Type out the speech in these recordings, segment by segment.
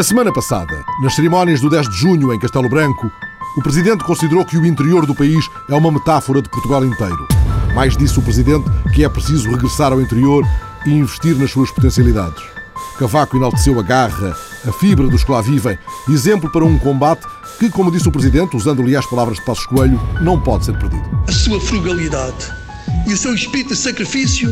A semana passada, nas cerimónias do 10 de junho em Castelo Branco, o Presidente considerou que o interior do país é uma metáfora de Portugal inteiro. Mais disse o Presidente que é preciso regressar ao interior e investir nas suas potencialidades. Cavaco enalteceu a garra, a fibra dos que lá vivem, exemplo para um combate que, como disse o Presidente, usando ali as palavras de Passos Coelho, não pode ser perdido. A sua frugalidade e o seu espírito de sacrifício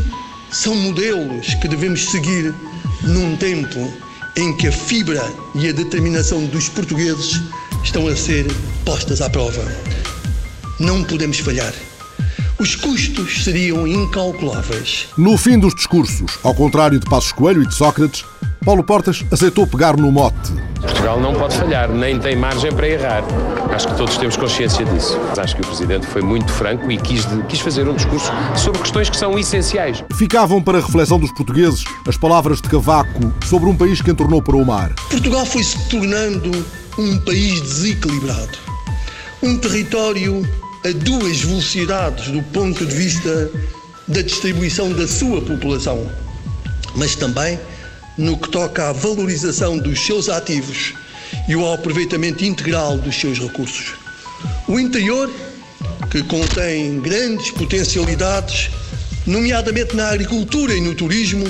são modelos que devemos seguir num tempo em que a fibra e a determinação dos portugueses estão a ser postas à prova. Não podemos falhar. Os custos seriam incalculáveis. No fim dos discursos, ao contrário de Passos Coelho e de Sócrates, Paulo Portas aceitou pegar no mote. Portugal não pode falhar, nem tem margem para errar. Acho que todos temos consciência disso. Acho que o Presidente foi muito franco e quis, quis fazer um discurso sobre questões que são essenciais. Ficavam para a reflexão dos portugueses as palavras de Cavaco sobre um país que entornou para o mar. Portugal foi se tornando um país desequilibrado. Um território a duas velocidades do ponto de vista da distribuição da sua população, mas também no que toca à valorização dos seus ativos e ao aproveitamento integral dos seus recursos. O interior, que contém grandes potencialidades, nomeadamente na agricultura e no turismo,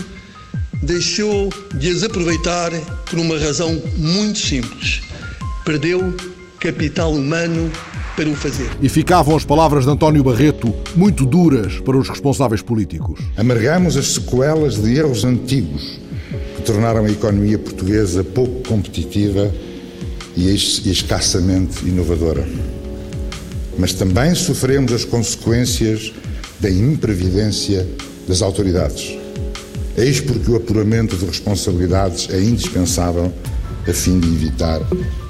deixou de as aproveitar por uma razão muito simples. Perdeu capital humano para o fazer. E ficavam as palavras de António Barreto muito duras para os responsáveis políticos. Amargamos as sequelas de erros antigos que tornaram a economia portuguesa pouco competitiva e escassamente inovadora. Mas também sofremos as consequências da imprevidência das autoridades. Eis porque o apuramento de responsabilidades é indispensável a fim de evitar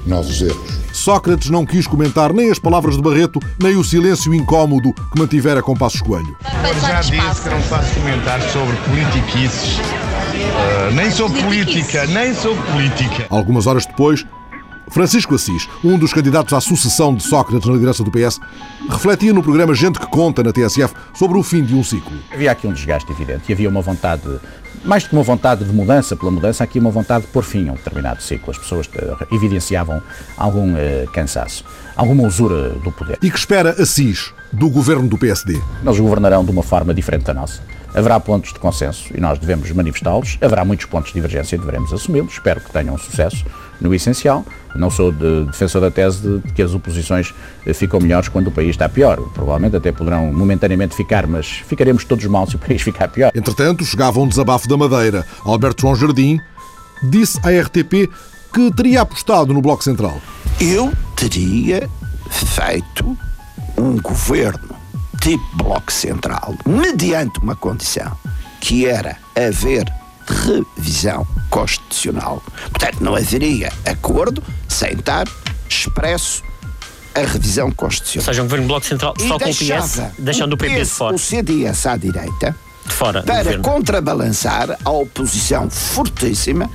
novos erros. Sócrates não quis comentar nem as palavras de Barreto, nem o silêncio incómodo que mantivera com Passos Coelho. Eu já disse que não faço comentários sobre politiquices, uh, nem sobre política, nem sobre política. Algumas horas depois, Francisco Assis, um dos candidatos à sucessão de Sócrates na liderança do PS, refletia no programa Gente que Conta na TSF sobre o fim de um ciclo. Havia aqui um desgaste evidente e havia uma vontade, mais do que uma vontade de mudança pela mudança, aqui uma vontade de pôr fim a um determinado ciclo. As pessoas eh, evidenciavam algum uh, cansaço, alguma usura do poder. E que espera Assis do governo do PSD? Eles governarão de uma forma diferente da nossa. Haverá pontos de consenso e nós devemos manifestá-los. Haverá muitos pontos de divergência e devemos assumi-los. Espero que tenham sucesso no essencial. Não sou de, defensor da tese de que as oposições eh, ficam melhores quando o país está pior. Provavelmente até poderão momentaneamente ficar, mas ficaremos todos mal se o país ficar pior. Entretanto, chegava um desabafo da Madeira. Alberto João Jardim disse à RTP que teria apostado no Bloco Central. Eu teria feito um governo tipo Bloco Central, mediante uma condição, que era haver revisão constitucional. Portanto, não haveria acordo sem estar expresso a revisão constitucional. Ou seja, um governo Bloco Central só com o PS, deixando o PP de fora. O CDS à direita, de fora para contrabalançar a oposição fortíssima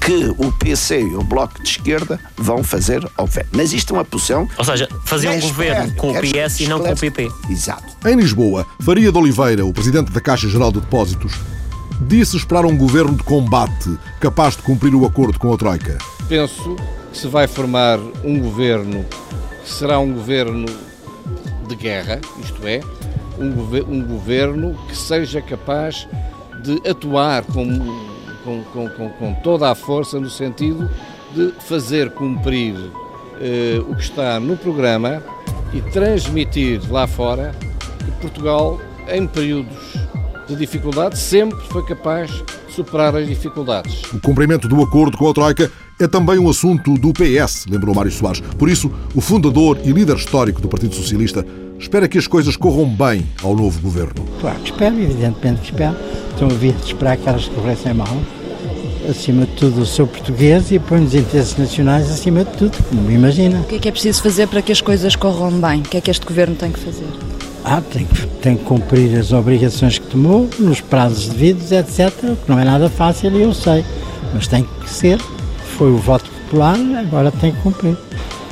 que o PC e o Bloco de Esquerda vão fazer ao governo. Mas isto é uma posição. Ou seja, fazer um governo com o PS e não com o PP. Exato. Em Lisboa, Faria de Oliveira, o presidente da Caixa Geral de Depósitos, disse esperar um governo de combate capaz de cumprir o acordo com a Troika. Penso que se vai formar um governo que será um governo de guerra, isto é, um, um governo que seja capaz de atuar com, com, com, com, toda a força no sentido de fazer cumprir eh, o que está no programa e transmitir lá fora que Portugal, em períodos de dificuldade, sempre foi capaz superar as dificuldades. O cumprimento do acordo com a Troika é também um assunto do PS, lembrou Mário Soares. Por isso, o fundador e líder histórico do Partido Socialista espera que as coisas corram bem ao novo governo. Claro que espero, evidentemente que espero. Estão a vir de esperar que elas corressem mal. Acima de tudo, o seu português e põe os interesses nacionais acima de tudo, como imagina. O que é que é preciso fazer para que as coisas corram bem? O que é que este governo tem que fazer? Ah, tem que, tem que cumprir as obrigações que tomou, nos prazos devidos, etc. Que não é nada fácil e eu sei. Mas tem que ser. Foi o voto popular, agora tem que cumprir.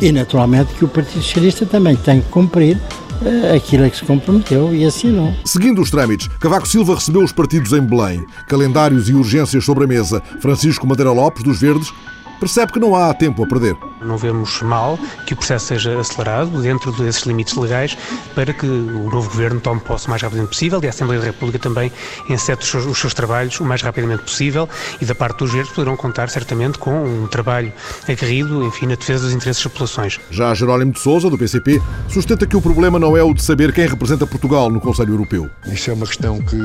E naturalmente que o Partido Socialista também tem que cumprir uh, aquilo a que se comprometeu e assinou. Seguindo os trâmites, Cavaco Silva recebeu os partidos em Belém. Calendários e urgências sobre a mesa. Francisco Madeira Lopes, dos Verdes, percebe que não há tempo a perder. Não vemos mal que o processo seja acelerado dentro desses limites legais para que o novo governo tome posse o mais rapidamente possível e a Assembleia da República também encete os seus, os seus trabalhos o mais rapidamente possível e da parte dos governos poderão contar certamente com um trabalho aguerrido, enfim, na defesa dos interesses das populações. Já Jerónimo de Sousa, do PCP, sustenta que o problema não é o de saber quem representa Portugal no Conselho Europeu. Isso é uma questão que,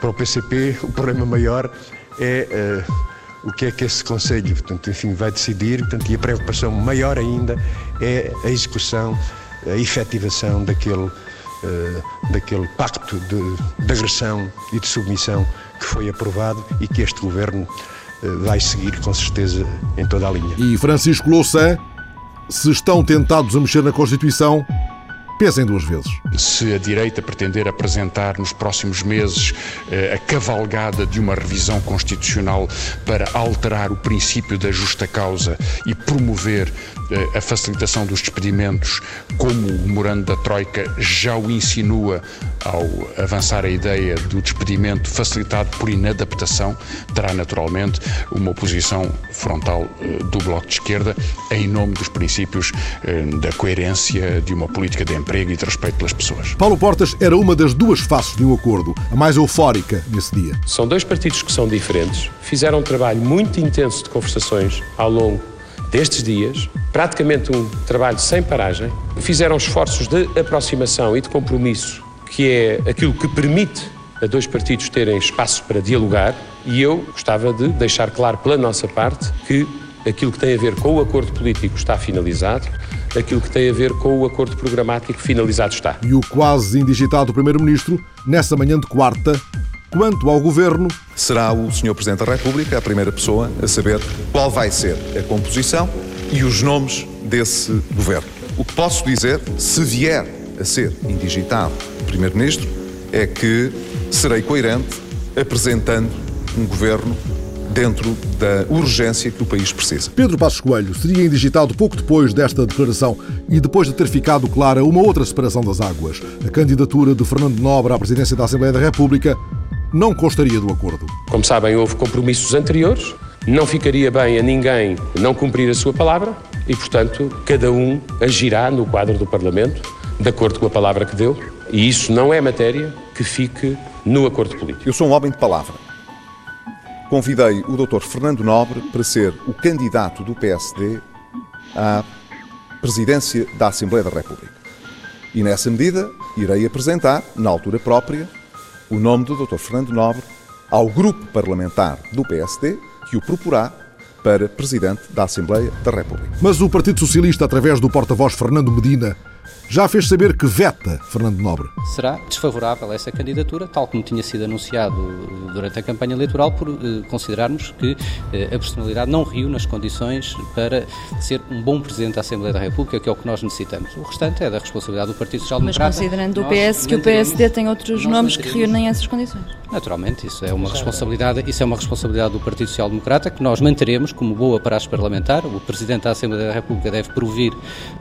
para o PCP, o problema maior é uh, o que é que esse Conselho, portanto, enfim, vai decidir, portanto, e a preocupação maior ainda é a execução, a efetivação daquele, uh, daquele pacto de, de agressão e de submissão que foi aprovado e que este Governo vai seguir com certeza em toda a linha. E Francisco Louçã, se estão tentados a mexer na Constituição, pensem duas vezes. Se a direita pretender apresentar nos próximos meses eh, a cavalgada de uma revisão constitucional para alterar o princípio da justa causa e promover a facilitação dos despedimentos, como o memorando da Troika já o insinua ao avançar a ideia do despedimento facilitado por inadaptação, terá naturalmente uma oposição frontal eh, do Bloco de Esquerda em nome dos princípios da coerência de uma política de emprego emprego e de respeito pelas pessoas. Paulo Portas era uma das duas faces de um acordo, a mais eufórica nesse dia. São dois partidos que são diferentes, fizeram um trabalho muito intenso de conversações ao longo destes dias, praticamente um trabalho sem paragem, fizeram esforços de aproximação e de compromisso, que é aquilo que permite a dois partidos terem espaço para dialogar, e eu gostava de deixar claro pela nossa parte que aquilo que tem a ver com o acordo político está finalizado, aquilo que tem a ver com o acordo programático finalizado está. E o quase indigitado Primeiro-Ministro, nessa manhã de quarta, quanto ao Governo. Será o Sr. Presidente da República a primeira pessoa a saber qual vai ser a composição e os nomes desse Governo. O que posso dizer, se vier a ser indigitado Primeiro-Ministro, é que serei coerente apresentando um Governo dentro da urgência que o país precisa. Pedro Passos Coelho seria indigitado pouco depois desta declaração e depois de ter ficado clara uma outra separação das águas. A candidatura de Fernando Nobre à presidência da Assembleia da República não constaria do acordo. Como sabem, houve compromissos anteriores, não ficaria bem a ninguém não cumprir a sua palavra e, portanto, cada um agirá no quadro do Parlamento de acordo com a palavra que deu e isso não é matéria que fique no acordo político. Eu sou um homem de palavra convidei o Dr. Fernando Nobre para ser o candidato do PSD à presidência da Assembleia da República. E nessa medida irei apresentar, na altura própria, o nome do Dr. Fernando Nobre ao grupo parlamentar do PSD que o proporá para presidente da Assembleia da República. Mas o Partido Socialista, através do porta-voz Fernando Medina, já fez saber que veta Fernando Nobre. Será desfavorável a essa candidatura, tal como tinha sido anunciado durante a campanha eleitoral, por eh, considerarmos que eh, a personalidade não riu nas condições para ser um bom Presidente da Assembleia da República, que é o que nós necessitamos. O restante é da responsabilidade do Partido Social Democrata. Mas considerando o PS que o PSD tem outros nomes que reúnem essas condições. Naturalmente, isso é uma responsabilidade, isso é uma responsabilidade do Partido Social Democrata que nós manteremos como boa praxe parlamentar. O Presidente da Assembleia da República deve provir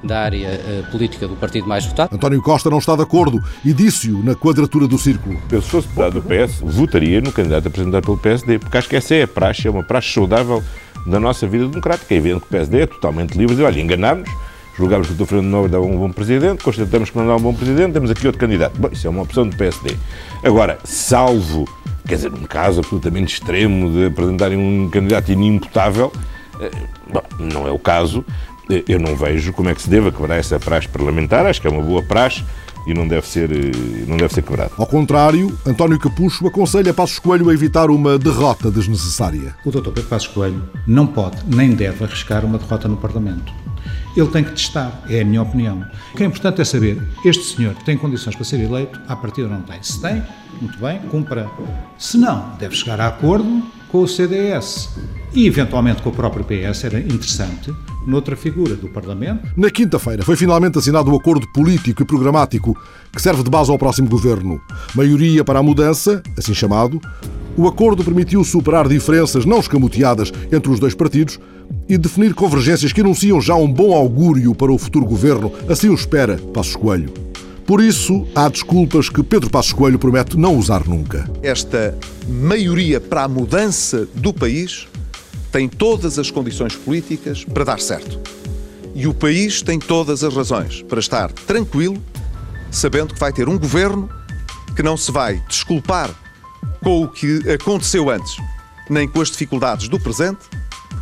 da área política do partido mais votado. António Costa não está de acordo e disse-o na quadratura do círculo. Eu, se fosse deputado do PS, votaria no candidato apresentado pelo PSD, porque acho que essa é a praxe, é uma praxe saudável da nossa vida democrática. É evidente que o PSD é totalmente livre de, olha, enganámos, julgámos que o Dr. Fernando Nobre dava um bom presidente, constatamos que não dá um bom presidente, temos aqui outro candidato. Bom, isso é uma opção do PSD. Agora, salvo quer dizer, um caso absolutamente extremo de apresentarem um candidato inimputável, eh, bom, não é o caso. Eh, eu não vejo como é que se deva quebrar essa praxe parlamentar, acho que é uma boa praxe e não deve ser, eh, não deve ser quebrado. Ao contrário, António Capucho aconselha Passos Coelho a evitar uma derrota desnecessária. O Dr. Pedro Passos Coelho não pode nem deve arriscar uma derrota no Parlamento. Ele tem que testar, é a minha opinião. O que é importante é saber, este senhor tem condições para ser eleito, à partida não tem. Se tem, muito bem, cumpra. Se não, deve chegar a acordo com o CDS e eventualmente com o próprio PS, era interessante, noutra figura do Parlamento. Na quinta-feira foi finalmente assinado o acordo político e programático que serve de base ao próximo governo. Maioria para a mudança, assim chamado. O acordo permitiu superar diferenças não escamoteadas entre os dois partidos e definir convergências que anunciam já um bom augúrio para o futuro governo. Assim o espera Passos Coelho. Por isso, há desculpas que Pedro Passos Coelho promete não usar nunca. Esta maioria para a mudança do país tem todas as condições políticas para dar certo. E o país tem todas as razões para estar tranquilo, sabendo que vai ter um governo que não se vai desculpar com o que aconteceu antes, nem com as dificuldades do presente,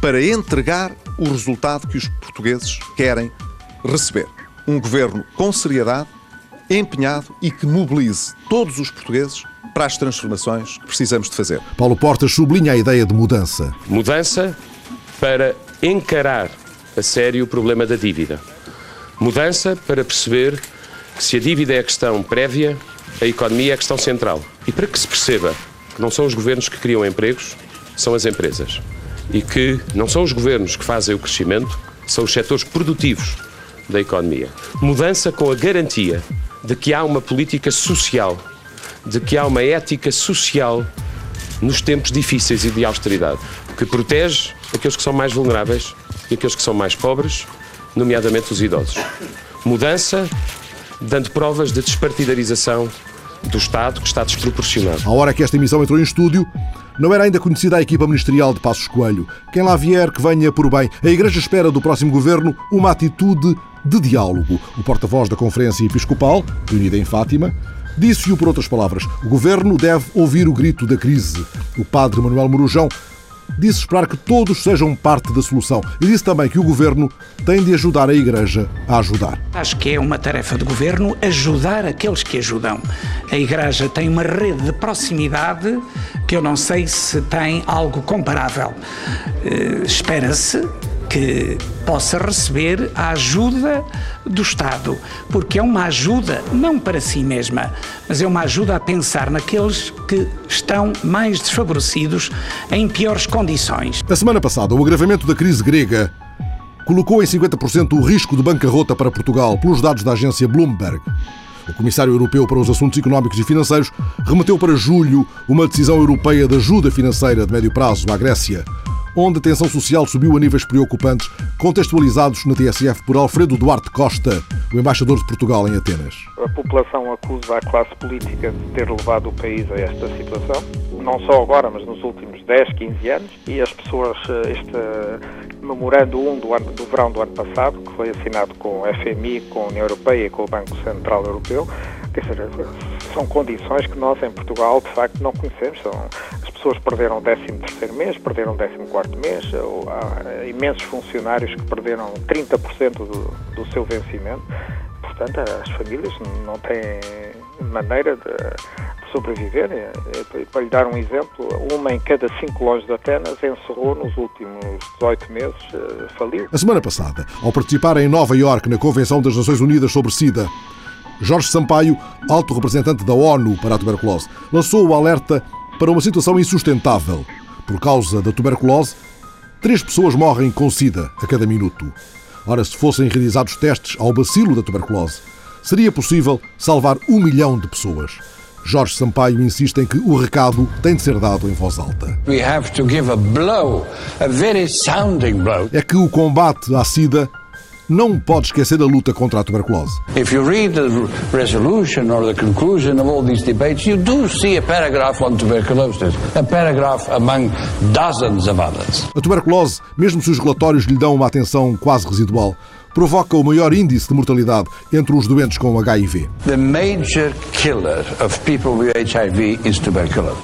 para entregar o resultado que os portugueses querem receber. Um governo com seriedade, empenhado e que mobilize todos os portugueses para as transformações que precisamos de fazer. Paulo Portas sublinha a ideia de mudança. Mudança para encarar a sério o problema da dívida. Mudança para perceber que se a dívida é a questão prévia, a economia é a questão central. E para que se perceba que não são os governos que criam empregos, são as empresas. E que não são os governos que fazem o crescimento, são os setores produtivos da economia. Mudança com a garantia de que há uma política social, de que há uma ética social nos tempos difíceis e de austeridade, que protege aqueles que são mais vulneráveis e aqueles que são mais pobres, nomeadamente os idosos. Mudança dando provas de despartidarização do Estado, que está desproporcionado. À hora que esta emissão entrou em estúdio, não era ainda conhecida a equipa ministerial de Passos Coelho. Quem lá vier, que venha por bem. A Igreja espera do próximo governo uma atitude de diálogo. O porta-voz da Conferência Episcopal, reunida em Fátima, disse-o por outras palavras: o governo deve ouvir o grito da crise. O padre Manuel Morujão disse esperar que todos sejam parte da solução e disse também que o governo tem de ajudar a Igreja a ajudar. Acho que é uma tarefa do governo ajudar aqueles que ajudam. A Igreja tem uma rede de proximidade que eu não sei se tem algo comparável. Uh, Espera-se que possa receber a ajuda do Estado, porque é uma ajuda não para si mesma, mas é uma ajuda a pensar naqueles que estão mais desfavorecidos em piores condições. A semana passada, o agravamento da crise grega colocou em 50% o risco de bancarrota para Portugal, pelos dados da agência Bloomberg. O Comissário Europeu para os Assuntos Económicos e Financeiros remeteu para julho uma decisão europeia de ajuda financeira de médio prazo à Grécia, onde a tensão social subiu a níveis preocupantes, contextualizados na TSF por Alfredo Duarte Costa, o embaixador de Portugal em Atenas. A população acusa a classe política de ter levado o país a esta situação, não só agora, mas nos últimos 10, 15 anos, e as pessoas, eh, este memorando 1 do, ano, do verão do ano passado, que foi assinado com o FMI, com a União Europeia e com o Banco Central Europeu, são condições que nós em Portugal de facto não conhecemos. São, pessoas perderam o 13 mês, perderam o 14 mês, há imensos funcionários que perderam 30% do, do seu vencimento. Portanto, as famílias não têm maneira de sobreviver. Para lhe dar um exemplo, uma em cada cinco lojas de Atenas encerrou nos últimos 18 meses, eh, faliu. A semana passada, ao participar em Nova Iorque na Convenção das Nações Unidas sobre SIDA, Jorge Sampaio, alto representante da ONU para a tuberculose, lançou o alerta para uma situação insustentável. Por causa da tuberculose, três pessoas morrem com SIDA a cada minuto. Ora, se fossem realizados testes ao bacilo da tuberculose, seria possível salvar um milhão de pessoas. Jorge Sampaio insiste em que o recado tem de ser dado em voz alta. Blow, é que o combate à SIDA não pode esquecer a luta contra a tuberculose. If you read the resolution or the conclusion of all these debates, you do see a paragraph on tuberculosis, a paragraph among dozens of others. A tuberculose, mesmo se os relatórios lhe dão uma atenção quase residual, provoca o maior índice de mortalidade entre os doentes com HIV. The major killer of people with HIV.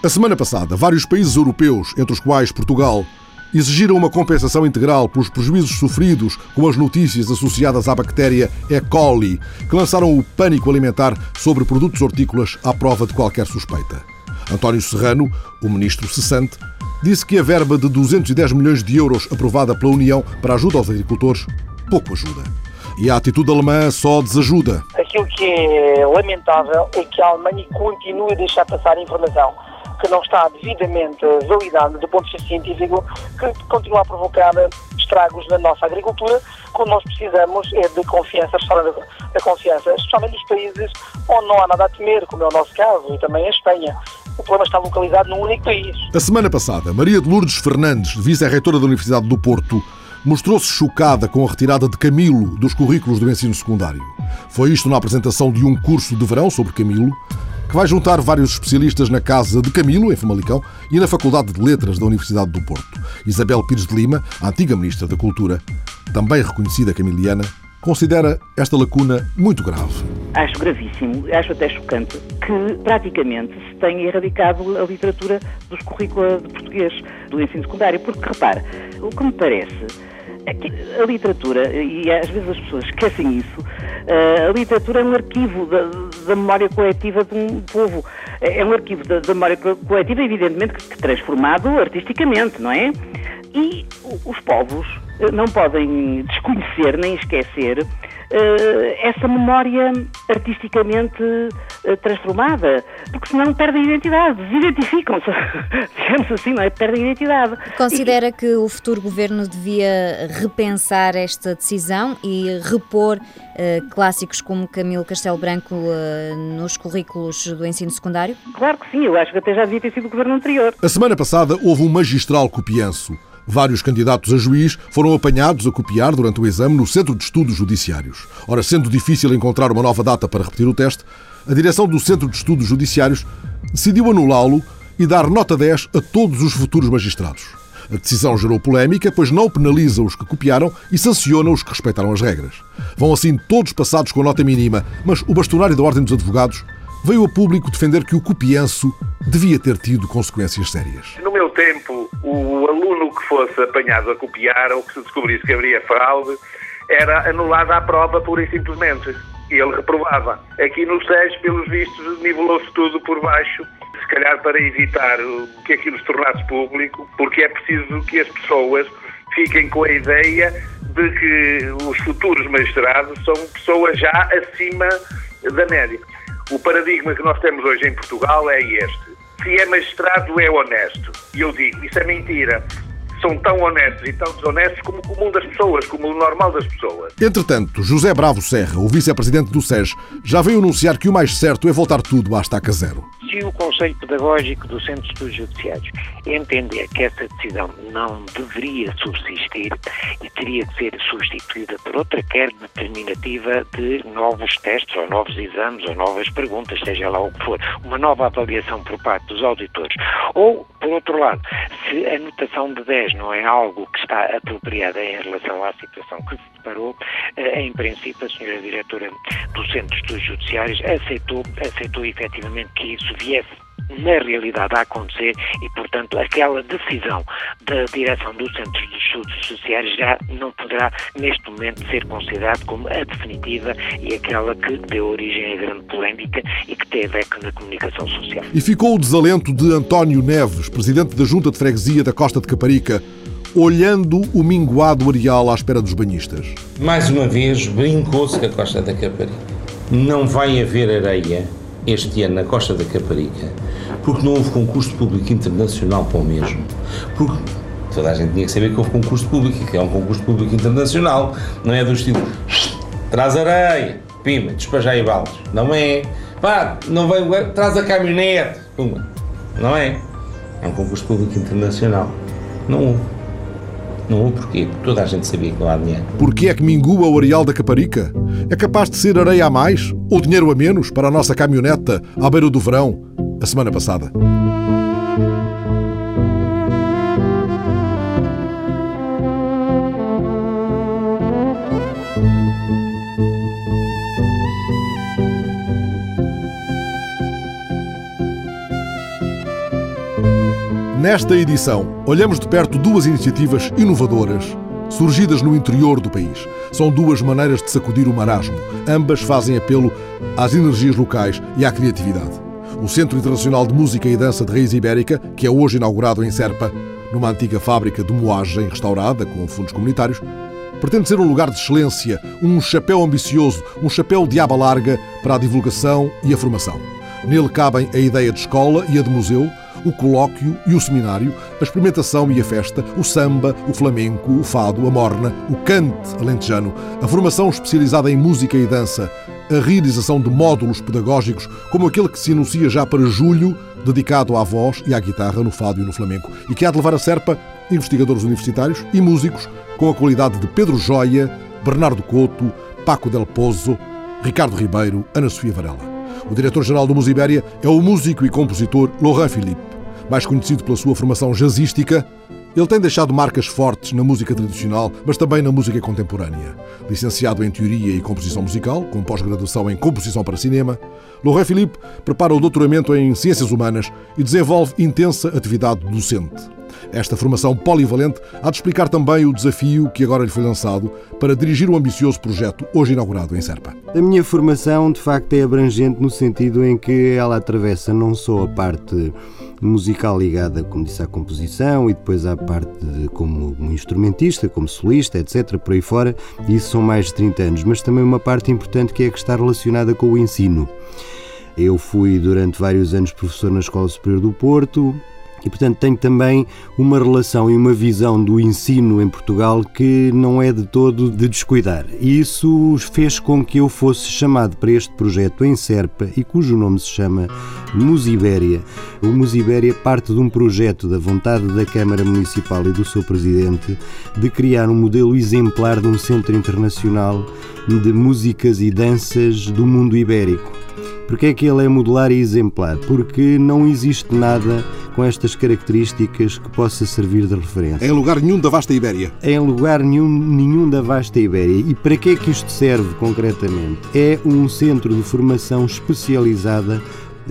A semana passada, vários países europeus, entre os quais Portugal, exigiram uma compensação integral pelos prejuízos sofridos com as notícias associadas à bactéria E. coli, que lançaram o pânico alimentar sobre produtos hortícolas à prova de qualquer suspeita. António Serrano, o ministro cessante, disse que a verba de 210 milhões de euros aprovada pela União para ajuda aos agricultores pouco ajuda. E a atitude alemã só desajuda. Aquilo que é lamentável é que a Alemanha continue a deixar passar a informação que não está devidamente validado do ponto de vista científico, que continua a provocar estragos na nossa agricultura, quando nós precisamos é de confiança, da confiança, especialmente nos países onde não há nada a temer, como é o nosso caso, e também a Espanha. O problema está localizado num único país. A semana passada, Maria de Lourdes Fernandes, vice-reitora da Universidade do Porto, mostrou-se chocada com a retirada de Camilo dos currículos do ensino secundário. Foi isto na apresentação de um curso de verão sobre Camilo, que vai juntar vários especialistas na Casa de Camilo, em Famalicão, e na Faculdade de Letras da Universidade do Porto. Isabel Pires de Lima, a antiga Ministra da Cultura, também reconhecida camiliana, considera esta lacuna muito grave. Acho gravíssimo, acho até chocante que praticamente se tenha erradicado a literatura dos currículos de português do ensino secundário, porque repare, o que me parece a literatura, e às vezes as pessoas esquecem isso, eh, a literatura é um arquivo da, da memória coletiva de um povo. É, é um arquivo da, da memória coletiva, evidentemente, que, transformado artisticamente, não é? E os povos eh, não podem desconhecer nem esquecer essa memória artisticamente uh, transformada, porque senão perdem a identidade, desidentificam-se, digamos assim, não é? Perdem a identidade. Considera e... que o futuro governo devia repensar esta decisão e repor uh, clássicos como Camilo Castelo Branco nos currículos do ensino secundário? Claro que sim, eu acho que até já devia ter sido o governo anterior. A semana passada houve um magistral copianço Vários candidatos a juiz foram apanhados a copiar durante o exame no Centro de Estudos Judiciários. Ora, sendo difícil encontrar uma nova data para repetir o teste, a direção do Centro de Estudos Judiciários decidiu anulá-lo e dar nota 10 a todos os futuros magistrados. A decisão gerou polémica, pois não penaliza os que copiaram e sanciona os que respeitaram as regras. Vão assim todos passados com nota mínima, mas o bastonário da Ordem dos Advogados veio a público defender que o copianço devia ter tido consequências sérias. No meu tempo, o aluno que fosse apanhado a copiar ou que se descobrisse que haveria fraude era anulada a prova pura e simplesmente. E ele reprovava. Aqui no SES, pelos vistos, nivelou-se tudo por baixo, se calhar para evitar que aquilo se tornasse público, porque é preciso que as pessoas fiquem com a ideia de que os futuros magistrados são pessoas já acima da média. O paradigma que nós temos hoje em Portugal é este. Se é magistrado, é honesto. E eu digo, isso é mentira são tão honestos e tão desonestos como o comum das pessoas, como o normal das pessoas. Entretanto, José Bravo Serra, o vice-presidente do SES, já veio anunciar que o mais certo é voltar tudo à estaca zero se o Conselho Pedagógico do Centro de Estudos Judiciários entender que essa decisão não deveria subsistir e teria que ser substituída por outra, quer determinativa de novos testes ou novos exames ou novas perguntas, seja lá o que for, uma nova avaliação por parte dos auditores, ou, por outro lado, se a notação de 10 não é algo que está apropriada em relação à situação que se deparou, eh, em princípio a senhora diretora do Centro de Estudos Judiciários aceitou, aceitou efetivamente que isso viesse na realidade a acontecer e, portanto, aquela decisão da direção do Centro de Estudos Sociais já não poderá, neste momento, ser considerada como a definitiva e aquela que deu origem à grande polémica e que teve eco na comunicação social. E ficou o desalento de António Neves, presidente da Junta de Freguesia da Costa de Caparica, olhando o minguado areal à espera dos banhistas. Mais uma vez, brincou-se com a Costa da Caparica. Não vai haver areia este ano na Costa da Caparica, porque não houve concurso público internacional para o mesmo. Porque toda a gente tinha que saber que houve concurso público, que é um concurso público internacional, não é do estilo traz areia, pima, e balas. Não é. Pá, não vai, traz a caminhonete, puma. Não é. É um concurso público internacional. Não houve. Não porquê, porque toda a gente sabia que não há dinheiro. Porquê é que mingua o areal da Caparica? É capaz de ser areia a mais ou dinheiro a menos para a nossa caminhoneta à beira do verão, a semana passada? Nesta edição, olhamos de perto duas iniciativas inovadoras surgidas no interior do país. São duas maneiras de sacudir o marasmo. Ambas fazem apelo às energias locais e à criatividade. O Centro Internacional de Música e Dança de Raiz Ibérica, que é hoje inaugurado em Serpa, numa antiga fábrica de moagem restaurada com fundos comunitários, pretende ser um lugar de excelência, um chapéu ambicioso, um chapéu de aba larga para a divulgação e a formação. Nele cabem a ideia de escola e a de museu, o colóquio e o seminário, a experimentação e a festa, o samba, o flamenco, o fado, a morna, o cante alentejano, a formação especializada em música e dança, a realização de módulos pedagógicos, como aquele que se anuncia já para julho, dedicado à voz e à guitarra no fado e no flamenco, e que há de levar a Serpa investigadores universitários e músicos com a qualidade de Pedro Joia, Bernardo Couto, Paco Del Pozo, Ricardo Ribeiro, Ana Sofia Varela. O diretor-geral do Musibéria é o músico e compositor Laurent Philippe. Mais conhecido pela sua formação jazzística, ele tem deixado marcas fortes na música tradicional, mas também na música contemporânea. Licenciado em Teoria e Composição Musical, com pós-graduação em Composição para Cinema, Laurent Philippe prepara o doutoramento em Ciências Humanas e desenvolve intensa atividade docente. Esta formação polivalente há de explicar também o desafio que agora lhe foi lançado para dirigir o ambicioso projeto hoje inaugurado em Serpa. A minha formação, de facto, é abrangente no sentido em que ela atravessa não só a parte musical ligada, como disse, à composição e depois à parte de, como instrumentista, como solista, etc., por aí fora. Isso são mais de 30 anos, mas também uma parte importante que é que está relacionada com o ensino. Eu fui durante vários anos professor na Escola Superior do Porto, e, portanto, tenho também uma relação e uma visão do ensino em Portugal que não é de todo de descuidar. E isso fez com que eu fosse chamado para este projeto em Serpa e cujo nome se chama Musibéria. O Musibéria parte de um projeto da vontade da Câmara Municipal e do seu presidente de criar um modelo exemplar de um centro internacional de músicas e danças do mundo ibérico. Porque é que ele é modular e exemplar? Porque não existe nada com estas características que possa servir de referência. Em lugar nenhum da vasta Ibéria. Em lugar nenhum, nenhum da vasta Ibéria. E para que é que isto serve concretamente? É um centro de formação especializada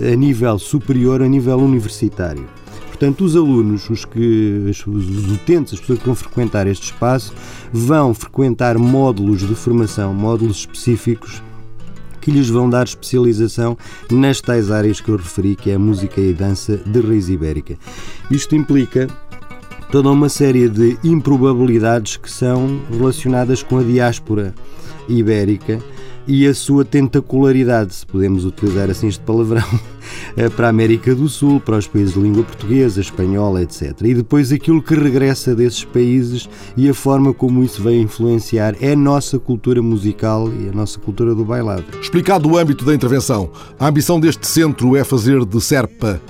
a nível superior, a nível universitário. Portanto, os alunos, os, que, os utentes, as pessoas que vão frequentar este espaço, vão frequentar módulos de formação, módulos específicos que lhes vão dar especialização nas tais áreas que eu referi, que é a música e a dança de raiz ibérica. Isto implica toda uma série de improbabilidades que são relacionadas com a diáspora ibérica e a sua tentacularidade, se podemos utilizar assim este palavrão, eh, para a América do Sul, para os países de língua portuguesa, espanhola, etc. E depois aquilo que regressa desses países e a forma como isso vai influenciar é a nossa cultura musical e a nossa cultura do bailado. Explicado o âmbito da intervenção, a ambição deste centro é fazer de Serpa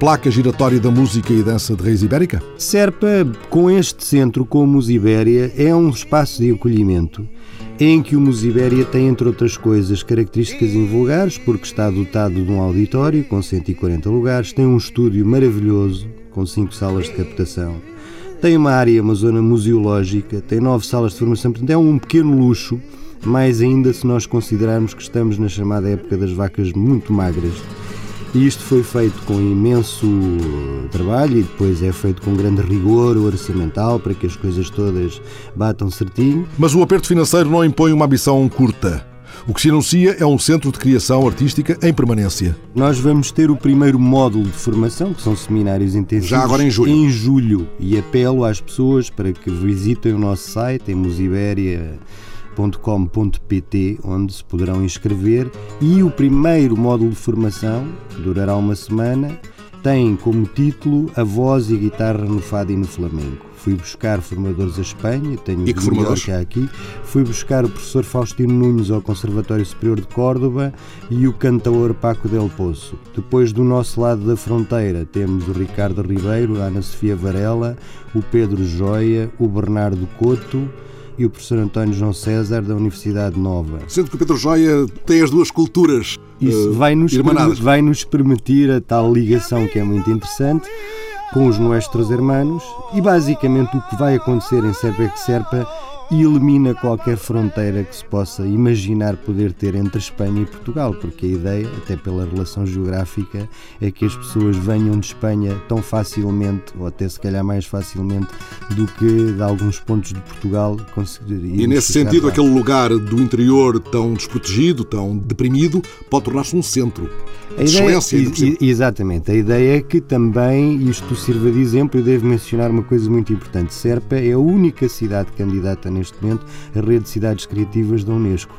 placa giratória da música e dança de raiz ibérica? Serpa, com este centro, com a Musibéria, é um espaço de acolhimento em que o Musibéria tem, entre outras coisas, características invulgares, porque está dotado de um auditório com 140 lugares, tem um estúdio maravilhoso, com cinco salas de captação, tem uma área, uma zona museológica, tem nove salas de formação, portanto é um pequeno luxo, mais ainda se nós considerarmos que estamos na chamada época das vacas muito magras e isto foi feito com imenso trabalho e depois é feito com grande rigor orçamental para que as coisas todas batam certinho. Mas o aperto financeiro não impõe uma ambição curta. O que se anuncia é um centro de criação artística em permanência. Nós vamos ter o primeiro módulo de formação, que são seminários intensivos. Já agora em julho. Em julho. E apelo às pessoas para que visitem o nosso site em Musibéria www.com.pt, onde se poderão inscrever. E o primeiro módulo de formação, que durará uma semana, tem como título A Voz e Guitarra no Fado e no Flamenco. Fui buscar formadores a Espanha, tenho e que formadores? aqui. Fui buscar o professor Faustino Nunes ao Conservatório Superior de Córdoba e o cantaor Paco Del Poço. Depois do nosso lado da fronteira temos o Ricardo Ribeiro, a Ana Sofia Varela, o Pedro Joia, o Bernardo Couto, e o professor António João César da Universidade Nova. Sendo que o Pedro Joia tem as duas culturas Isso uh, vai, nos vai nos permitir a tal ligação que é muito interessante com os nossos irmãos e basicamente o que vai acontecer em Serpa é que Serpa e elimina qualquer fronteira que se possa imaginar poder ter entre Espanha e Portugal, porque a ideia, até pela relação geográfica, é que as pessoas venham de Espanha tão facilmente, ou até se calhar mais facilmente, do que de alguns pontos de Portugal. E nesse sentido, lá. aquele lugar do interior tão desprotegido, tão deprimido, pode tornar-se um centro. A ideia, exatamente. A ideia é que também isto sirva de exemplo e devo mencionar uma coisa muito importante. Serpa é a única cidade candidata neste momento à rede de cidades criativas da Unesco.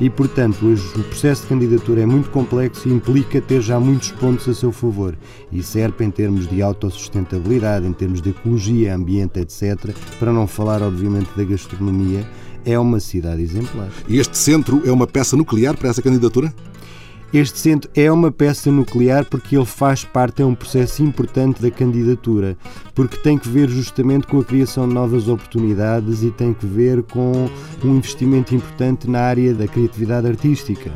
E, portanto, o processo de candidatura é muito complexo e implica ter já muitos pontos a seu favor. E Serpa, em termos de autossustentabilidade, em termos de ecologia, ambiente, etc., para não falar, obviamente, da gastronomia, é uma cidade exemplar. E este centro é uma peça nuclear para essa candidatura? Este centro é uma peça nuclear porque ele faz parte, é um processo importante da candidatura, porque tem que ver justamente com a criação de novas oportunidades e tem que ver com um investimento importante na área da criatividade artística.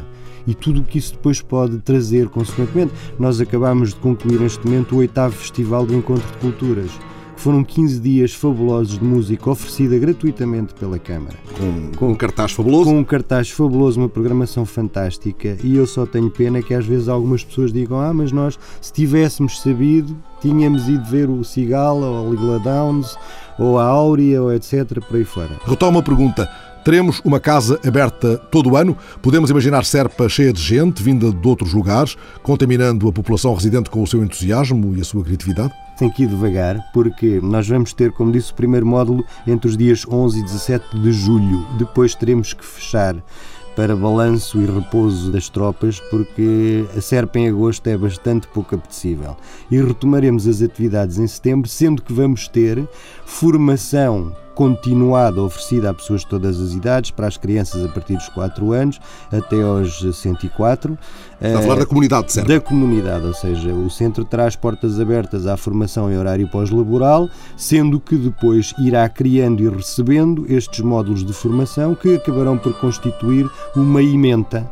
e tudo o que isso depois pode trazer, consequentemente. Nós acabamos de concluir neste momento o oitavo Festival do Encontro de Culturas. Foram 15 dias fabulosos de música oferecida gratuitamente pela Câmara. Com, com um cartaz fabuloso? Com um cartaz fabuloso, uma programação fantástica. E eu só tenho pena que às vezes algumas pessoas digam: Ah, mas nós, se tivéssemos sabido, tínhamos ido ver o Cigala ou a Ligla Downs ou a Áurea ou etc. por aí fora. Retomo a pergunta. Teremos uma casa aberta todo o ano? Podemos imaginar Serpa cheia de gente, vinda de outros lugares, contaminando a população residente com o seu entusiasmo e a sua criatividade? Tem que ir devagar, porque nós vamos ter, como disse, o primeiro módulo entre os dias 11 e 17 de julho. Depois teremos que fechar para balanço e repouso das tropas, porque a Serpa em agosto é bastante pouco apetecível. E retomaremos as atividades em setembro, sendo que vamos ter formação continuada oferecida a pessoas de todas as idades, para as crianças a partir dos 4 anos até aos 104. Está a falar da comunidade de Serpa. Da comunidade, ou seja, o centro terá as portas abertas à formação em horário pós-laboral, sendo que depois irá criando e recebendo estes módulos de formação que acabarão por constituir uma ementa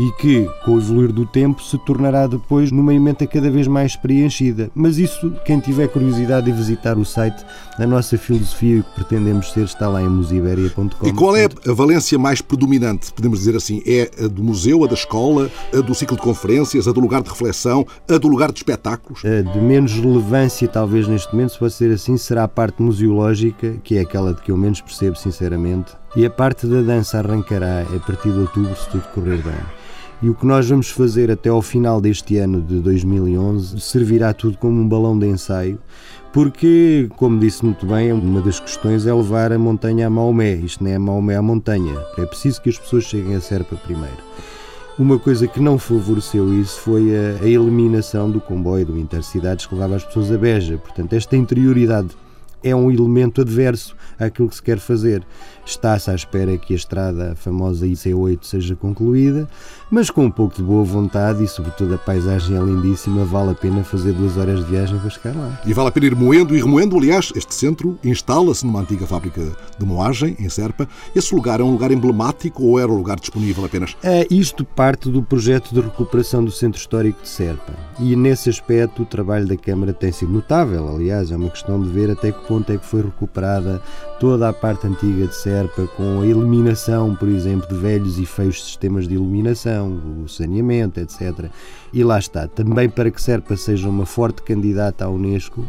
e que, com o evoluir do tempo, se tornará depois numa emenda cada vez mais preenchida. Mas isso, quem tiver curiosidade de visitar o site, a nossa filosofia e o que pretendemos ser está lá em musiberia.com. E qual é a valência mais predominante, podemos dizer assim? É a do museu, a da escola, a do ciclo de conferências, a do lugar de reflexão, a do lugar de espetáculos? A de menos relevância, talvez neste momento, se pode ser assim, será a parte museológica, que é aquela de que eu menos percebo, sinceramente. E a parte da dança arrancará a partir de outubro, se tudo correr bem. E o que nós vamos fazer até ao final deste ano de 2011 servirá tudo como um balão de ensaio, porque, como disse muito bem, uma das questões é levar a montanha a Maomé. Isto não é Maomé à montanha. É preciso que as pessoas cheguem a Serpa primeiro. Uma coisa que não favoreceu isso foi a, a eliminação do comboio do Intercidades que levava as pessoas a Beja. Portanto, esta interioridade é um elemento adverso àquilo que se quer fazer. Está-se à espera que a estrada a famosa IC8 seja concluída, mas com um pouco de boa vontade e, sobretudo, a paisagem é lindíssima, vale a pena fazer duas horas de viagem para chegar lá. E vale a pena ir moendo e remoendo. Aliás, este centro instala-se numa antiga fábrica de moagem, em Serpa. Esse lugar é um lugar emblemático ou era um lugar disponível apenas? É, isto parte do projeto de recuperação do Centro Histórico de Serpa. E, nesse aspecto, o trabalho da Câmara tem sido notável. Aliás, é uma questão de ver até que ponto é que foi recuperada toda a parte antiga de Serpa, com a eliminação, por exemplo, de velhos e feios sistemas de iluminação, o saneamento, etc. E lá está. Também para que Serpa seja uma forte candidata à Unesco,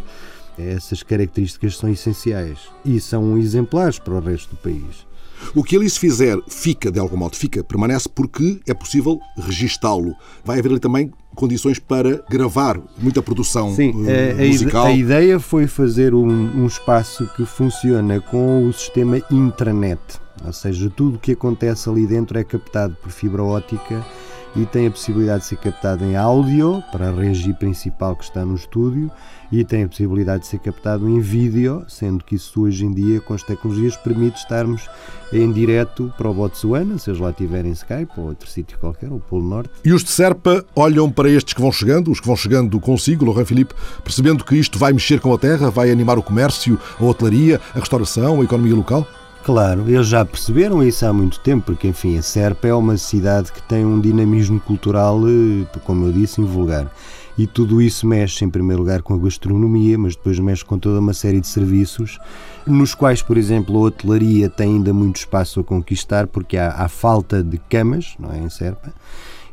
essas características são essenciais e são exemplares para o resto do país. O que ali se fizer fica, de algum modo, fica, permanece porque é possível registá-lo. Vai haver ali também condições para gravar muita produção Sim, uh, a, musical. A ideia foi fazer um, um espaço que funciona com o sistema intranet, ou seja, tudo o que acontece ali dentro é captado por fibra ótica e tem a possibilidade de ser captado em áudio para a regi principal que está no estúdio e tem a possibilidade de ser captado em vídeo, sendo que isso hoje em dia com as tecnologias permite estarmos em direto para o Botsuana, seja lá tiver em Skype ou outro sítio qualquer, o Polo Norte. E os de Serpa olham para estes que vão chegando, os que vão chegando consigo, Laurent Filipe, percebendo que isto vai mexer com a terra, vai animar o comércio, a hotelaria, a restauração, a economia local? Claro, eles já perceberam isso há muito tempo, porque enfim, a Serpa é uma cidade que tem um dinamismo cultural, eh, como eu disse, invulgar. E tudo isso mexe, em primeiro lugar, com a gastronomia, mas depois mexe com toda uma série de serviços, nos quais, por exemplo, a hotelaria tem ainda muito espaço a conquistar, porque há, há falta de camas, não é, em Serpa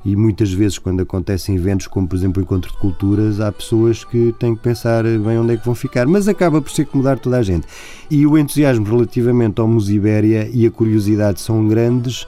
e muitas vezes quando acontecem eventos como por exemplo o Encontro de Culturas há pessoas que têm que pensar bem onde é que vão ficar, mas acaba por ser acomodar toda a gente. E o entusiasmo relativamente ao Musibéria e a curiosidade são grandes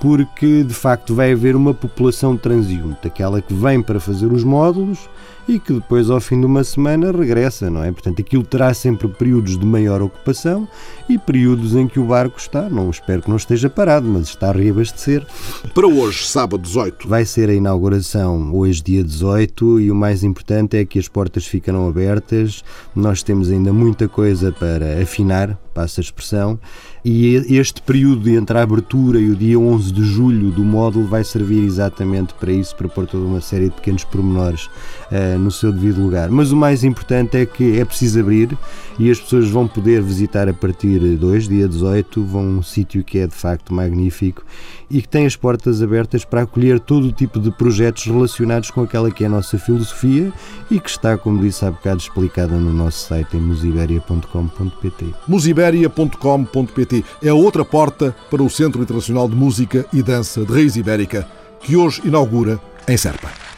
porque de facto vai haver uma população transiunte, aquela que vem para fazer os módulos e que depois, ao fim de uma semana, regressa, não é? Portanto, aquilo terá sempre períodos de maior ocupação e períodos em que o barco está, não espero que não esteja parado, mas está a reabastecer. Para hoje, sábado 18. Vai ser a inauguração hoje, dia 18, e o mais importante é que as portas ficarão abertas. Nós temos ainda muita coisa para afinar, passa a expressão, e este período entre a abertura e o dia 11 meados de julho do módulo vai servir exatamente para isso, para pôr toda uma série de pequenos pormenores uh, no seu devido lugar. Mas o mais importante é que é preciso abrir e as pessoas vão poder visitar a partir de hoje, dia 18, vão um sítio que é de facto magnífico e que tem as portas abertas para acolher todo o tipo de projetos relacionados com aquela que é a nossa filosofia e que está, como disse há bocado, explicada no nosso site em musiberia.com.pt. musiberia.com.pt é a outra porta para o Centro Internacional de Música e Dança de Raiz Ibérica, que hoje inaugura em Serpa.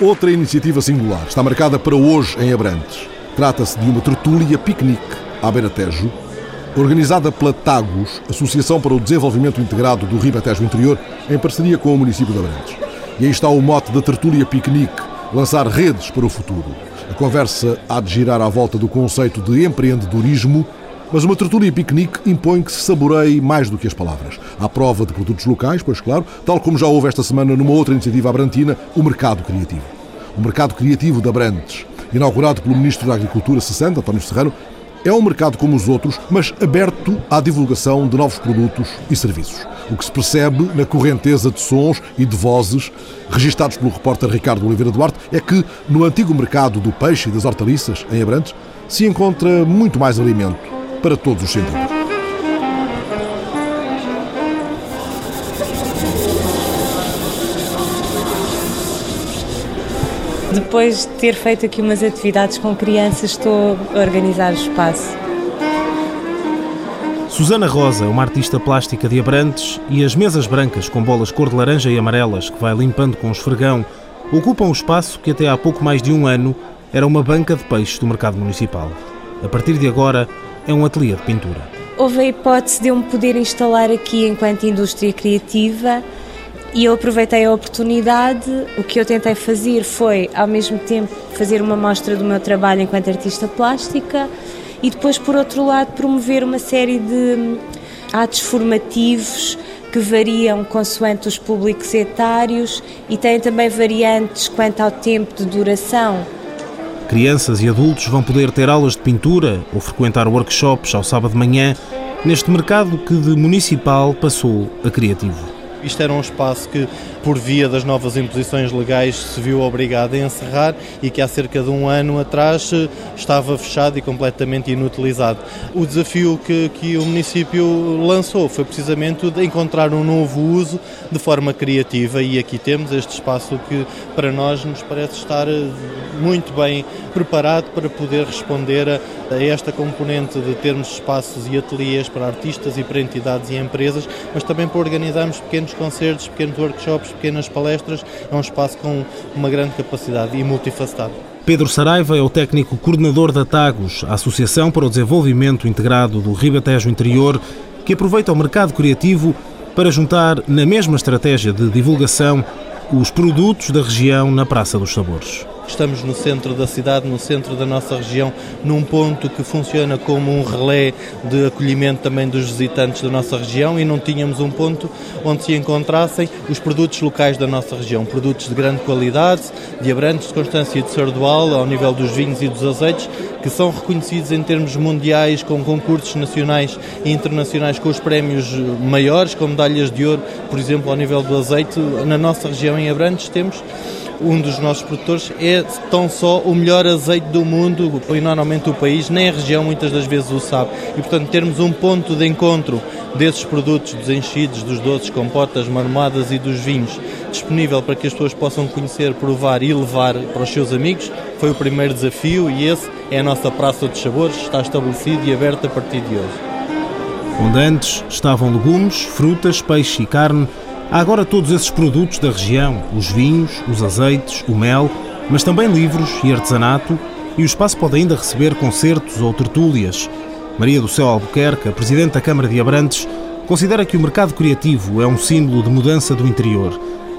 Outra iniciativa singular está marcada para hoje em Abrantes. Trata-se de uma tertúlia piquenique à beira-tejo, organizada pela TAGOS, Associação para o Desenvolvimento Integrado do Ribatejo Interior, em parceria com o município de Abrantes. E aí está o mote da tertúlia piquenique, lançar redes para o futuro. A conversa há de girar à volta do conceito de empreendedorismo, mas uma tertúlia piquenique impõe que se saboreie mais do que as palavras. À prova de produtos locais, pois claro, tal como já houve esta semana numa outra iniciativa abrantina, o Mercado Criativo. O Mercado Criativo de Abrantes, inaugurado pelo Ministro da Agricultura 60, António Serrano, é um mercado como os outros, mas aberto à divulgação de novos produtos e serviços. O que se percebe na correnteza de sons e de vozes registados pelo repórter Ricardo Oliveira Duarte é que no antigo mercado do peixe e das hortaliças, em Abrantes, se encontra muito mais alimento para todos os sentidos. Depois de ter feito aqui umas atividades com crianças, estou a organizar o espaço. Susana Rosa é uma artista plástica de Abrantes e as mesas brancas com bolas cor de laranja e amarelas que vai limpando com esfregão ocupam o espaço que até há pouco mais de um ano era uma banca de peixes do mercado municipal. A partir de agora é um ateliê de pintura. Houve a hipótese de eu me poder instalar aqui enquanto indústria criativa e eu aproveitei a oportunidade. O que eu tentei fazer foi, ao mesmo tempo, fazer uma mostra do meu trabalho enquanto artista plástica e depois, por outro lado, promover uma série de atos formativos que variam consoante os públicos etários e têm também variantes quanto ao tempo de duração. Crianças e adultos vão poder ter aulas de pintura ou frequentar workshops ao sábado de manhã neste mercado que de municipal passou a criativo. Isto era um espaço que, por via das novas imposições legais, se viu obrigado a encerrar e que há cerca de um ano atrás eh, estava fechado e completamente inutilizado. O desafio que, que o município lançou foi precisamente o de encontrar um novo uso de forma criativa e aqui temos este espaço que para nós nos parece estar eh, muito bem preparado para poder responder a, a esta componente de termos espaços e ateliês para artistas e para entidades e empresas, mas também para organizarmos pequenos concertos, pequenos workshops, pequenas palestras. É um espaço com uma grande capacidade e multifacetado. Pedro Saraiva é o técnico coordenador da TAGOS, a Associação para o Desenvolvimento Integrado do Ribatejo Interior, que aproveita o mercado criativo para juntar na mesma estratégia de divulgação os produtos da região na Praça dos Sabores. Estamos no centro da cidade, no centro da nossa região, num ponto que funciona como um relé de acolhimento também dos visitantes da nossa região e não tínhamos um ponto onde se encontrassem os produtos locais da nossa região, produtos de grande qualidade, de Abrantes, de Constância e de Sardual, ao nível dos vinhos e dos azeites, que são reconhecidos em termos mundiais com concursos nacionais e internacionais com os prémios maiores, com medalhas de ouro, por exemplo, ao nível do azeite. Na nossa região, em Abrantes, temos um dos nossos produtores é tão só o melhor azeite do mundo e normalmente o país, nem a região muitas das vezes o sabe. E portanto termos um ponto de encontro desses produtos dos enchidos, dos doces, compotas, marmoadas e dos vinhos disponível para que as pessoas possam conhecer, provar e levar para os seus amigos foi o primeiro desafio e esse é a nossa Praça dos Sabores, está estabelecido e aberto a partir de hoje. Onde antes estavam legumes, frutas, peixe e carne, Há agora todos esses produtos da região, os vinhos, os azeites, o mel, mas também livros e artesanato, e o espaço pode ainda receber concertos ou tertúlias. Maria do Céu Albuquerque, a Presidente da Câmara de Abrantes, considera que o mercado criativo é um símbolo de mudança do interior.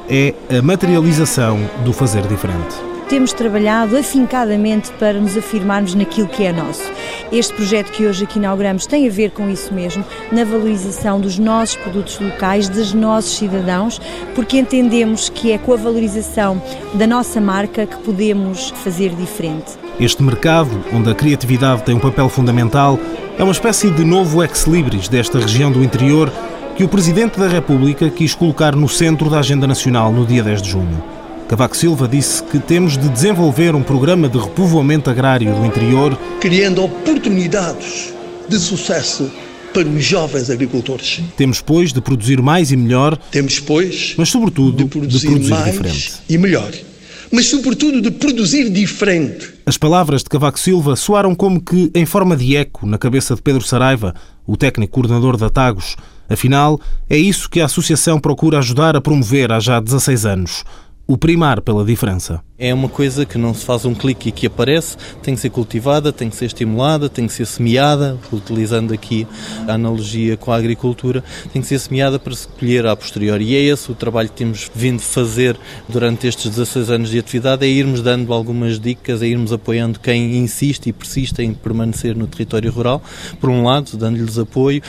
É a materialização do fazer diferente temos trabalhado afincadamente para nos afirmarmos naquilo que é nosso. Este projeto que hoje aqui inauguramos tem a ver com isso mesmo, na valorização dos nossos produtos locais, dos nossos cidadãos, porque entendemos que é com a valorização da nossa marca que podemos fazer diferente. Este mercado, onde a criatividade tem um papel fundamental, é uma espécie de novo ex-libris desta região do interior que o Presidente da República quis colocar no centro da agenda nacional no dia 10 de junho. Cavaco Silva disse que temos de desenvolver um programa de repovoamento agrário do interior, criando oportunidades de sucesso para os jovens agricultores. Temos, pois, de produzir mais e melhor. Temos, pois, mas sobretudo de produzir, de produzir mais diferente. e melhor. Mas sobretudo de produzir diferente. As palavras de Cavaco Silva soaram como que em forma de eco na cabeça de Pedro Saraiva, o técnico coordenador da Tagos. Afinal, é isso que a associação procura ajudar a promover há já 16 anos o primar pela diferença. É uma coisa que não se faz um clique e que aparece, tem que ser cultivada, tem que ser estimulada, tem que ser semeada, utilizando aqui a analogia com a agricultura, tem que ser semeada para se colher a posteriori. E é esse o trabalho que temos vindo fazer durante estes 16 anos de atividade, é irmos dando algumas dicas, é irmos apoiando quem insiste e persiste em permanecer no território rural, por um lado, dando-lhes apoio,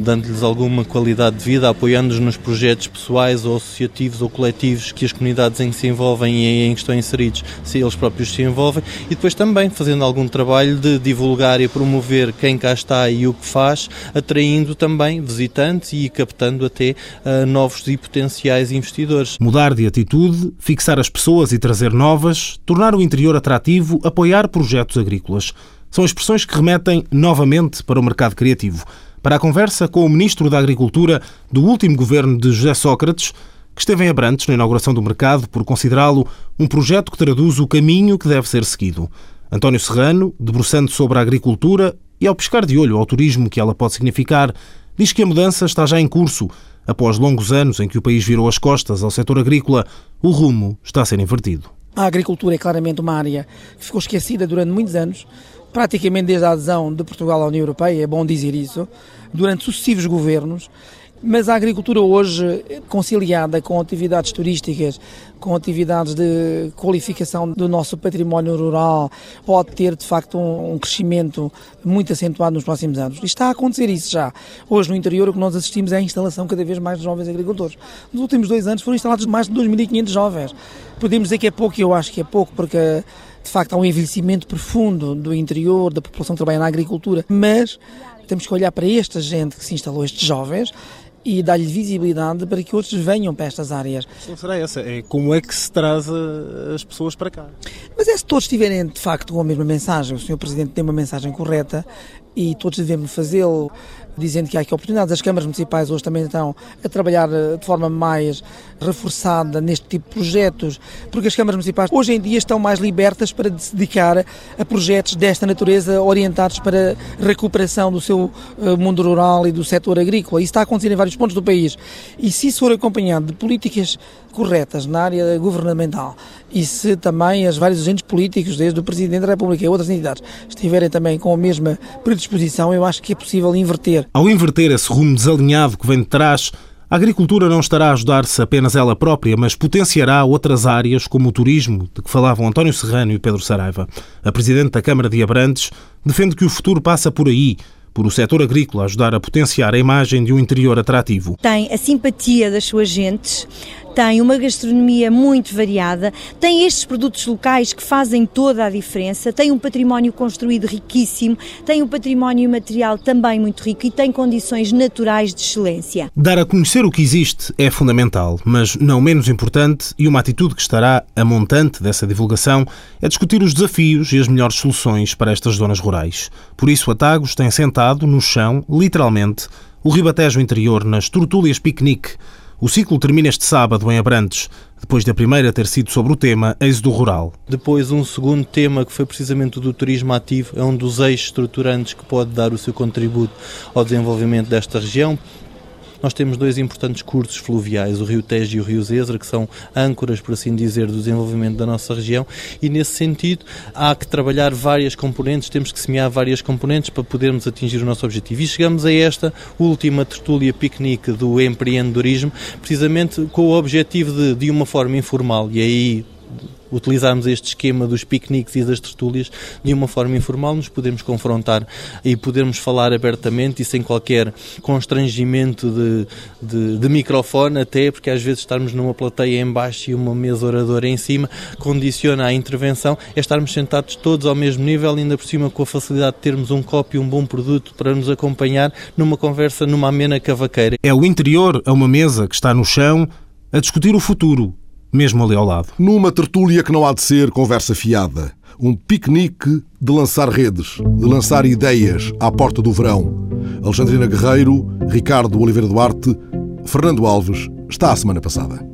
dando-lhes alguma qualidade de vida, apoiando-os nos projetos pessoais ou associativos ou coletivos que as comunidades em que se envolvem e em que estão inseridos, se eles próprios se envolvem, e depois também fazendo algum trabalho de divulgar e promover quem cá está e o que faz, atraindo também visitantes e captando até uh, novos e potenciais investidores. Mudar de atitude, fixar as pessoas e trazer novas, tornar o interior atrativo, apoiar projetos agrícolas. São expressões que remetem novamente para o mercado criativo para a conversa com o Ministro da Agricultura do último governo de José Sócrates, que esteve em Abrantes na inauguração do mercado por considerá-lo um projeto que traduz o caminho que deve ser seguido. António Serrano, debruçando sobre a agricultura e ao pescar de olho ao turismo que ela pode significar, diz que a mudança está já em curso. Após longos anos em que o país virou as costas ao setor agrícola, o rumo está a ser invertido. A agricultura é claramente uma área que ficou esquecida durante muitos anos praticamente desde a adesão de Portugal à União Europeia, é bom dizer isso, durante sucessivos governos, mas a agricultura hoje, conciliada com atividades turísticas, com atividades de qualificação do nosso património rural, pode ter de facto um, crescimento muito acentuado nos próximos anos. E está a acontecer isso já. Hoje no interior o que nós assistimos é a instalação cada vez mais de jovens agricultores. Nos últimos dois anos foram instalados mais de 2.500 jovens. Podemos dizer que é pouco, eu acho que é pouco, porque de facto há um envelhecimento profundo do interior, da população que trabalha na agricultura, mas temos que olhar para esta gente que se instalou, estes jovens, e dar-lhe visibilidade para que outros venham para estas áreas. Não será essa, é como é que se traz as pessoas para cá. Mas é se todos tiverem de facto a mesma mensagem, o Sr. Presidente tem uma mensagem correta e todos devemos fazê-lo dizendo que há aqui oportunidades. As câmaras municipais hoje também estão a trabalhar eh, de forma mais reforçada neste tipo de projetos, porque as câmaras municipais hoje em dia estão mais libertas para se dedicar a projetos desta natureza orientados para a recuperação do seu eh, mundo rural e do setor agrícola. Isso está a acontecer em vários pontos do país. E se isso for acompanhado de políticas corretas na área governamental e se também os vários agentes políticos, desde o Presidente da República e outras entidades, estiverem também com a mesma predisposição, eu acho que é possível inverter. Ao inverter esse rumo desalinhado que vem de trás, a agricultura não estará a ajudar-se apenas ela própria, mas potenciará outras áreas, como o turismo, de que falavam António Serrano e Pedro Saraiva. A Presidente da Câmara de Abrantes defende que o futuro passa por aí, por o setor agrícola ajudar a potenciar a imagem de um interior atrativo. Tem a simpatia das suas gentes, tem uma gastronomia muito variada, tem estes produtos locais que fazem toda a diferença, tem um património construído riquíssimo, tem um património material também muito rico e tem condições naturais de excelência. Dar a conhecer o que existe é fundamental, mas não menos importante e uma atitude que estará a montante dessa divulgação é discutir os desafios e as melhores soluções para estas zonas rurais. Por isso, a Tagos tem sentado no chão, literalmente, o ribatejo interior nas tortúlias piquenique o ciclo termina este sábado em Abrantes, depois da primeira ter sido sobre o tema êxodo rural. Depois, um segundo tema que foi precisamente o do turismo ativo, é um dos eixos estruturantes que pode dar o seu contributo ao desenvolvimento desta região. Nós temos dois importantes cursos fluviais, o Rio Tejo e o Rio Zezra, que são âncoras, por assim dizer, do desenvolvimento da nossa região e, nesse sentido, há que trabalhar várias componentes, temos que semear várias componentes para podermos atingir o nosso objetivo. E chegamos a esta última tertúlia piquenique do empreendedorismo, precisamente com o objetivo de, de uma forma informal, e aí utilizarmos este esquema dos piqueniques e das tertúlias de uma forma informal, nos podemos confrontar e podermos falar abertamente e sem qualquer constrangimento de, de, de microfone, até porque às vezes estarmos numa plateia em baixo e uma mesa oradora em cima condiciona a intervenção, é estarmos sentados todos ao mesmo nível, ainda por cima com a facilidade de termos um copo e um bom produto para nos acompanhar numa conversa, numa amena cavaqueira. É o interior a uma mesa que está no chão a discutir o futuro, mesmo ali ao lado. Numa tertúlia que não há de ser conversa fiada. Um piquenique de lançar redes, de lançar ideias à porta do verão. Alexandrina Guerreiro, Ricardo Oliveira Duarte, Fernando Alves, está a semana passada.